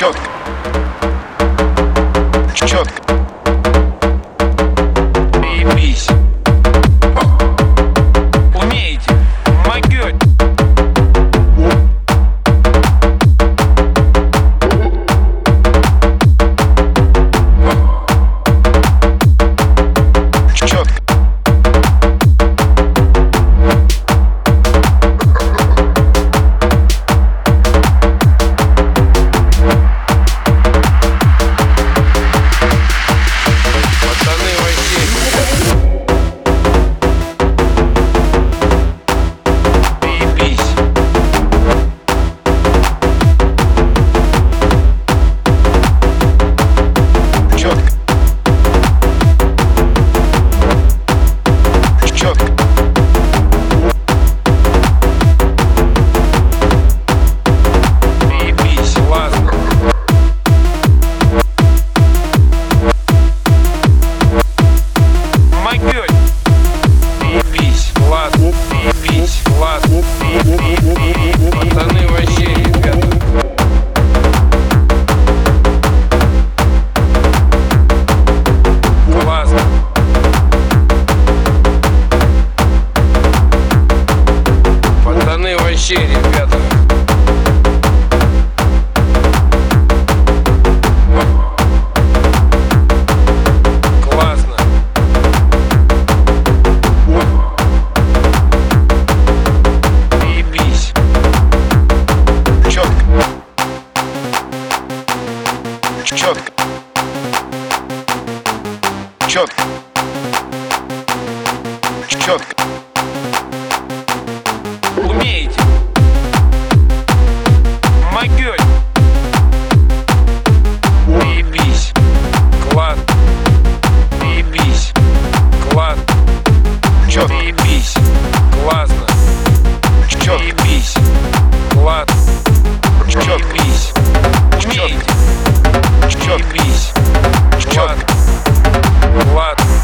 Четко. Четко. Четко. Четко. Умеете. Могёте. Заебись. Класс. Заебись. Класс. Четко. Заебись. Классно. Четко. Заебись. Класс. Четко. Заебись. Четко. Заебись. Четко. Влад.